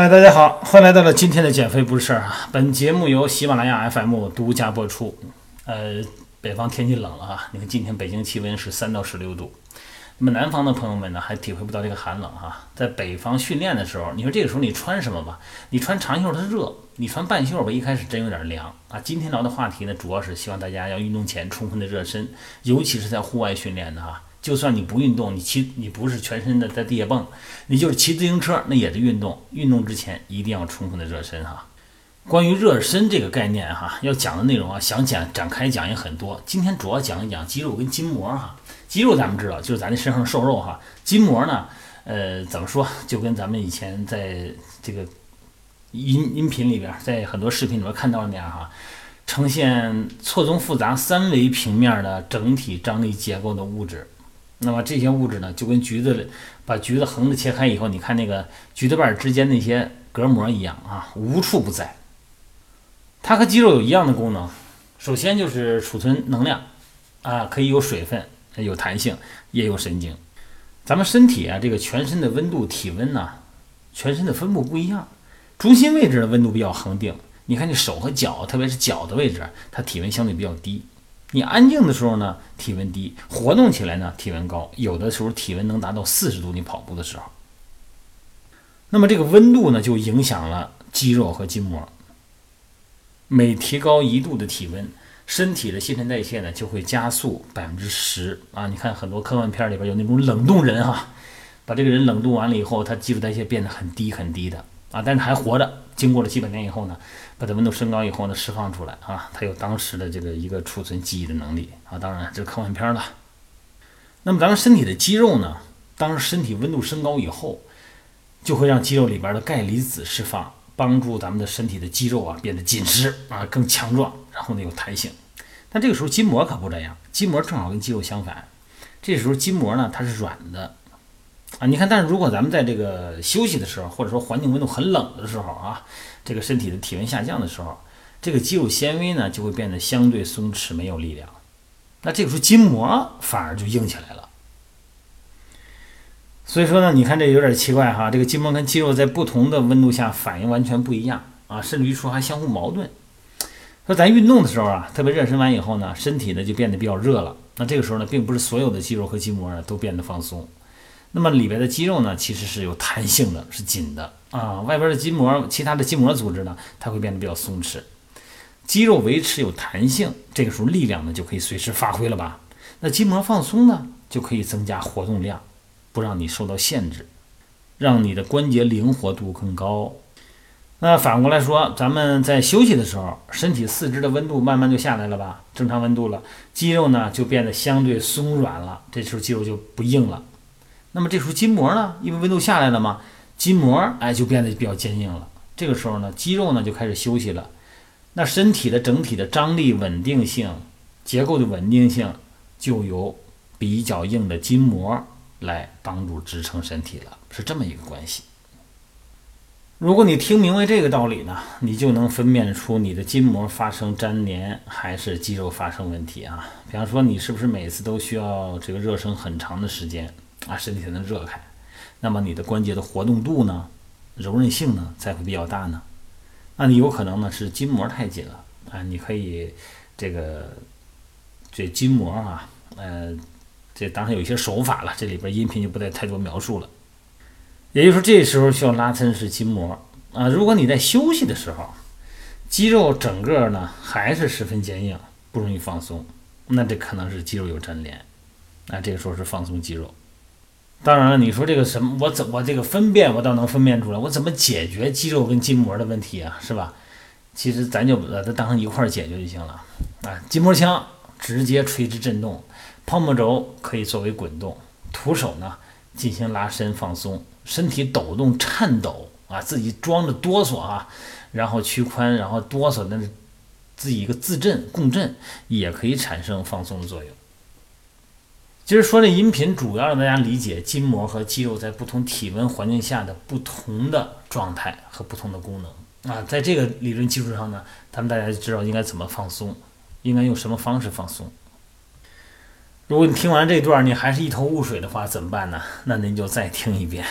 嗨，大家好，欢迎来到了今天的减肥不是事儿啊！本节目由喜马拉雅 FM 独家播出。呃，北方天气冷了啊，你看今天北京气温是三到十六度，那么南方的朋友们呢还体会不到这个寒冷哈。在北方训练的时候，你说这个时候你穿什么吧？你穿长袖它热，你穿半袖吧，一开始真有点凉啊。今天聊的话题呢，主要是希望大家要运动前充分的热身，尤其是在户外训练的哈。就算你不运动，你骑你不是全身的在地下蹦，你就是骑自行车，那也是运动。运动之前一定要充分的热身哈。关于热身这个概念哈，要讲的内容啊，想讲展开讲也很多。今天主要讲一讲肌肉跟筋膜哈。肌肉咱们知道就是咱的身上瘦肉哈，筋膜呢，呃，怎么说？就跟咱们以前在这个音音频里边，在很多视频里边看到的那样哈，呈现错综复杂三维平面的整体张力结构的物质。那么这些物质呢，就跟橘子把橘子横着切开以后，你看那个橘子瓣之间那些隔膜一样啊，无处不在。它和肌肉有一样的功能，首先就是储存能量啊，可以有水分，有弹性，也有神经。咱们身体啊，这个全身的温度、体温呢，全身的分布不一样，中心位置的温度比较恒定。你看你手和脚，特别是脚的位置，它体温相对比较低。你安静的时候呢，体温低；活动起来呢，体温高。有的时候体温能达到四十度，你跑步的时候。那么这个温度呢，就影响了肌肉和筋膜。每提高一度的体温，身体的新陈代谢呢就会加速百分之十啊！你看很多科幻片里边有那种冷冻人哈，把这个人冷冻完了以后，他基础代谢变得很低很低的啊，但是还活着。经过了几百年以后呢？把它温度升高以后呢，释放出来啊，它有当时的这个一个储存记忆的能力啊。当然，这是科幻片了。那么咱们身体的肌肉呢，当身体温度升高以后，就会让肌肉里边的钙离子释放，帮助咱们的身体的肌肉啊变得紧实啊，更强壮，然后呢有弹性。但这个时候筋膜可不这样，筋膜正好跟肌肉相反。这时候筋膜呢，它是软的啊。你看，但是如果咱们在这个休息的时候，或者说环境温度很冷的时候啊。这个身体的体温下降的时候，这个肌肉纤维呢就会变得相对松弛，没有力量。那这个时候筋膜反而就硬起来了。所以说呢，你看这有点奇怪哈，这个筋膜跟肌肉在不同的温度下反应完全不一样啊，甚至于说还相互矛盾。说咱运动的时候啊，特别热身完以后呢，身体呢就变得比较热了。那这个时候呢，并不是所有的肌肉和筋膜呢都变得放松。那么里边的肌肉呢，其实是有弹性的，是紧的啊。外边的筋膜，其他的筋膜组织呢，它会变得比较松弛。肌肉维持有弹性，这个时候力量呢就可以随时发挥了吧？那筋膜放松呢，就可以增加活动量，不让你受到限制，让你的关节灵活度更高。那反过来说，咱们在休息的时候，身体四肢的温度慢慢就下来了吧？正常温度了，肌肉呢就变得相对松软了，这时候肌肉就不硬了。那么这时候筋膜呢，因为温度下来了嘛，筋膜哎就变得比较坚硬了。这个时候呢，肌肉呢就开始休息了。那身体的整体的张力稳定性、结构的稳定性，就由比较硬的筋膜来帮助支撑身体了，是这么一个关系。如果你听明白这个道理呢，你就能分辨出你的筋膜发生粘连还是肌肉发生问题啊。比方说，你是不是每次都需要这个热身很长的时间？啊，身体才能热开，那么你的关节的活动度呢，柔韧性呢才会比较大呢。那你有可能呢是筋膜太紧了啊，你可以这个这筋膜啊，呃，这当然有一些手法了，这里边音频就不再太多描述了。也就是说，这时候需要拉伸是筋膜啊。如果你在休息的时候，肌肉整个呢还是十分坚硬，不容易放松，那这可能是肌肉有粘连，那这个时候是放松肌肉。当然了，你说这个什么，我怎我这个分辨，我倒能分辨出来。我怎么解决肌肉跟筋膜的问题啊？是吧？其实咱就把它当成一块儿解决就行了啊。筋膜枪直接垂直振动，泡沫轴可以作为滚动，徒手呢进行拉伸放松，身体抖动颤抖啊，自己装着哆嗦啊，然后屈髋，然后哆嗦，那是自己一个自振共振，也可以产生放松的作用。其实说这音频主要让大家理解筋膜和肌肉在不同体温环境下的不同的状态和不同的功能啊，在这个理论基础上呢，咱们大家就知道应该怎么放松，应该用什么方式放松。如果你听完这段你还是一头雾水的话，怎么办呢？那您就再听一遍。